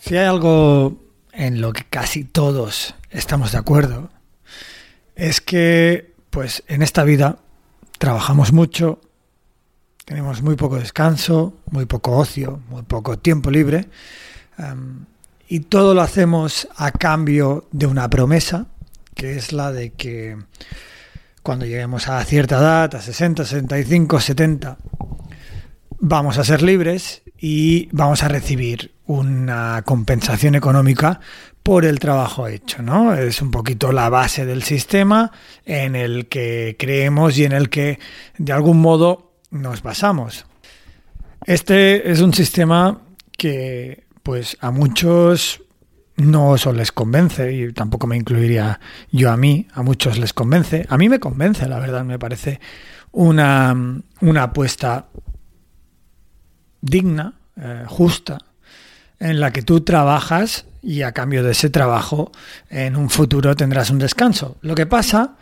Si hay algo en lo que casi todos estamos de acuerdo, es que pues en esta vida trabajamos mucho, tenemos muy poco descanso, muy poco ocio, muy poco tiempo libre, em, y todo lo hacemos a cambio de una promesa, que es la de que cuando lleguemos a cierta edad, a 60, 65, 70, vamos a ser libres y vamos a recibir una compensación económica por el trabajo hecho, ¿no? Es un poquito la base del sistema en el que creemos y en el que de algún modo nos basamos. Este es un sistema que pues a muchos no os les convence y tampoco me incluiría yo a mí, a muchos les convence. A mí me convence, la verdad, me parece una, una apuesta digna, eh, justa, en la que tú trabajas y a cambio de ese trabajo en un futuro tendrás un descanso. Lo que pasa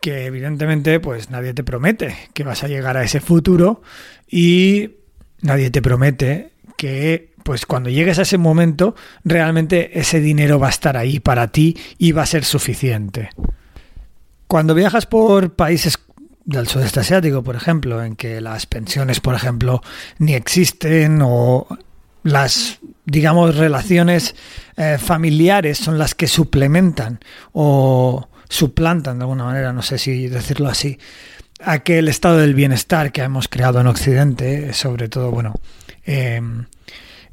que evidentemente pues nadie te promete que vas a llegar a ese futuro y nadie te promete que pues cuando llegues a ese momento realmente ese dinero va a estar ahí para ti y va a ser suficiente. Cuando viajas por países del sudeste asiático, por ejemplo, en que las pensiones, por ejemplo, ni existen o las, digamos, relaciones eh, familiares son las que suplementan o suplantan de alguna manera, no sé si decirlo así, aquel estado del bienestar que hemos creado en Occidente, sobre todo, bueno, em,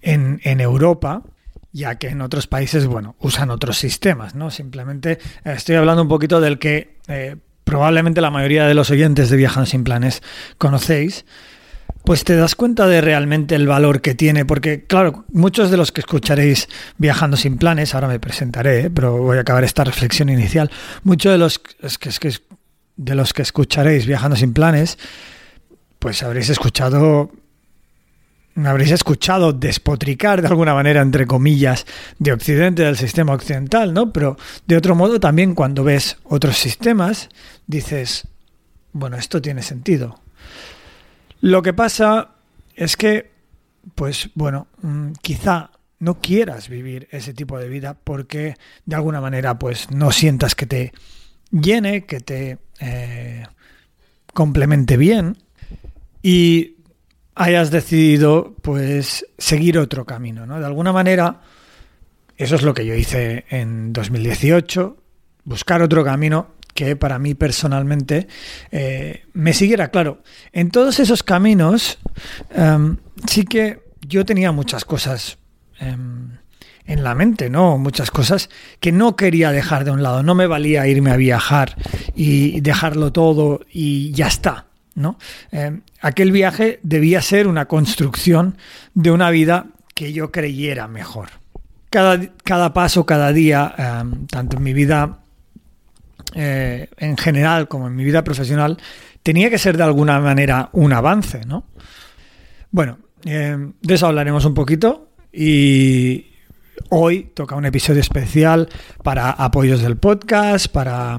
en, Europa, ya que en otros países, bueno, usan otros sistemas, ¿no? Simplemente estoy hablando un poquito del que eh, probablemente la mayoría de los oyentes de Viajando sin Planes conocéis, pues te das cuenta de realmente el valor que tiene, porque claro, muchos de los que escucharéis Viajando sin Planes, ahora me presentaré, ¿eh? pero voy a acabar esta reflexión inicial, muchos de los que, de los que escucharéis Viajando sin Planes, pues habréis escuchado habréis escuchado despotricar de alguna manera, entre comillas, de Occidente, del sistema occidental, ¿no? Pero de otro modo también cuando ves otros sistemas, dices, bueno, esto tiene sentido. Lo que pasa es que, pues bueno, mm, quizá no quieras vivir ese tipo de vida porque de alguna manera pues no sientas que te llene, que te eh, complemente bien y hayas decidido pues seguir otro camino, ¿no? De alguna manera, eso es lo que yo hice en 2018, buscar otro camino que para mí personalmente eh, me siguiera claro. En todos esos caminos em, sí que yo tenía muchas cosas em, en la mente, ¿no? Muchas cosas que no quería dejar de un lado. No me valía irme a viajar y dejarlo todo y ya está. ¿no? Eh, aquel viaje debía ser una construcción de una vida que yo creyera mejor. Cada, cada paso, cada día, tanto en mi vida eh, en general como en mi vida profesional, tenía que ser de alguna manera un avance, ¿no? Bueno, de eso hablaremos un poquito y hoy toca un episodio especial para apoyos del podcast, para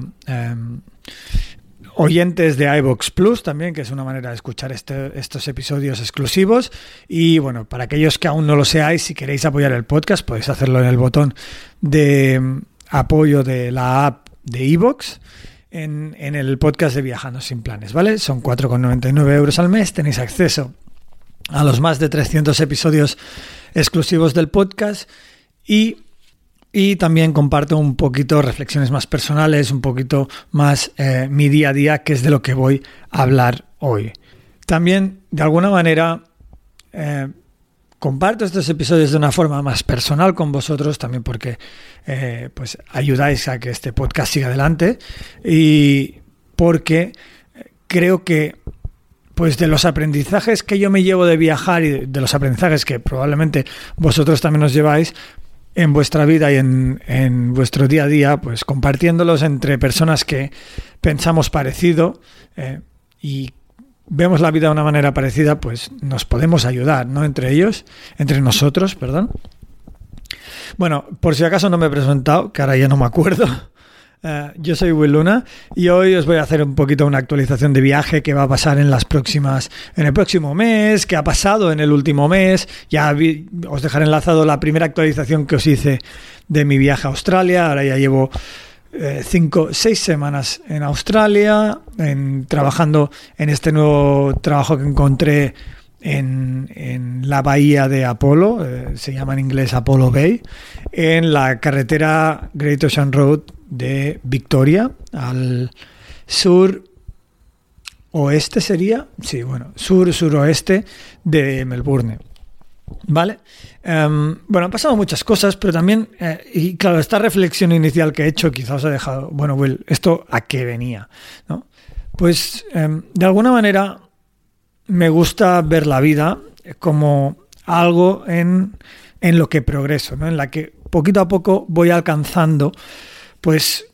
oyentes de iVox Plus también, que es una manera de escuchar este, estos episodios exclusivos. Y bueno, para aquellos que aún no lo seáis, si queréis apoyar el podcast, podéis hacerlo en el botón de apoyo de la app de iVox. En, en el podcast de Viajando sin Planes, ¿vale? Son 4,99 euros al mes, tenéis acceso a los más de 300 episodios exclusivos del podcast y y también comparto un poquito reflexiones más personales, un poquito más eh, mi día a día, que es de lo que voy a hablar hoy. También, de alguna manera, eh, comparto estos episodios de una forma más personal con vosotros, también porque eh, pues ayudáis a que este podcast siga adelante y porque creo que pues de los aprendizajes que yo me llevo de viajar y de los aprendizajes que probablemente vosotros también os lleváis, en vuestra vida y en, vuestro día a día, pues compartiéndolos entre personas que pensamos parecido eh, y vemos la vida de una manera parecida, pues nos podemos ayudar, ¿no? Entre ellos, entre nosotros, perdón. Bueno, por si acaso no me he presentado, que ahora ya no me acuerdo. Eh, yo soy Will Luna y hoy os voy a hacer un poquito una actualización de viaje que va a pasar en las próximas, en el próximo mes, que ha pasado en el último mes. Ya os dejaré enlazado la primera actualización que os hice de mi viaje a Australia. Ahora ya llevo eh, cinco, seis semanas en Australia, trabajando en este nuevo trabajo que encontré en, la bahía de Apolo, eh, se llama en inglés Apollo Bay, en la carretera Great Ocean Road de Victoria, al sur oeste sería, sí, bueno, sur suroeste de Melbourne. ¿Vale? Em, bueno, han pasado muchas cosas, pero también, eh, y claro, esta reflexión inicial que he hecho quizás ha dejado, bueno, Will, ¿esto a qué venía? ¿No? Pues em, de alguna manera me gusta ver la vida como algo en, en lo que progreso, ¿no? en la que poquito a poco voy alcanzando pues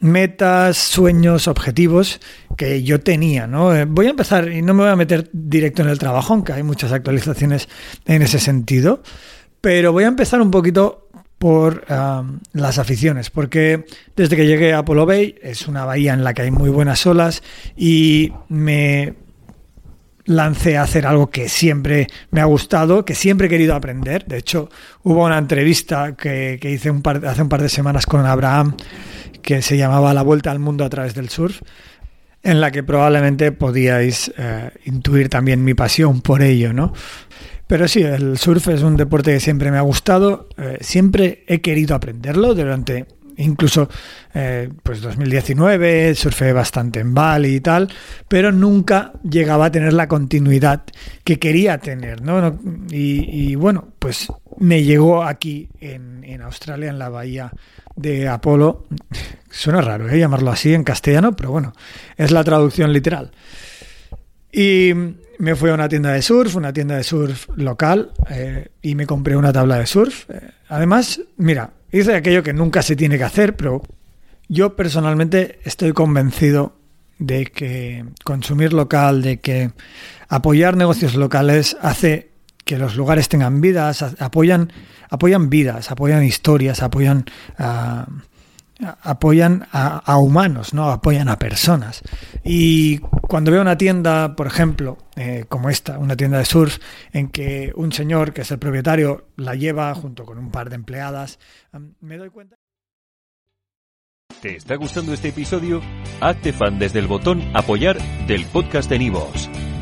metas, sueños, objetivos que yo tenía, ¿no? Eh, voy a empezar y no me voy a meter directo en el trabajo, aunque hay muchas actualizaciones en ese sentido, pero voy a empezar un poquito por las aficiones, porque desde que llegué a Apollo Bay es una bahía en la que hay muy buenas olas y me lancé a hacer algo que siempre me ha gustado, que siempre he querido aprender. De hecho, hubo una entrevista que, hice un par, hace un par de semanas con Abraham que se llamaba La Vuelta al Mundo a través del surf, en la que probablemente podíais eh, intuir también mi pasión por ello, ¿no? Pero sí, el surf es un deporte que siempre me ha gustado, eh, siempre he querido aprenderlo durante incluso eh, pues 2019 surfé bastante en Bali y tal, pero nunca llegaba a tener la continuidad que quería tener, ¿no? y, bueno, pues me llegó aquí en, en, Australia, en la bahía de Apolo. Suena raro ¿eh? llamarlo así en castellano, pero bueno, es la traducción literal. Y me fui a una tienda de surf, una tienda de surf local, eh, y me compré una tabla de surf. Eh, además, mira, hice aquello que nunca se tiene que hacer, pero yo personalmente estoy convencido de que consumir local, de que apoyar negocios locales hace que los lugares tengan vidas, apoyan, apoyan vidas, apoyan historias, apoyan, ah, apoyan a, humanos, ¿no? apoyan a personas. Y cuando veo una tienda, por ejemplo, eh, como esta, una tienda de surf, en que un señor que es el propietario la lleva junto con un par de empleadas, me doy cuenta. ¿Te está gustando este episodio? Hazte fan desde el botón apoyar del podcast de Nivos.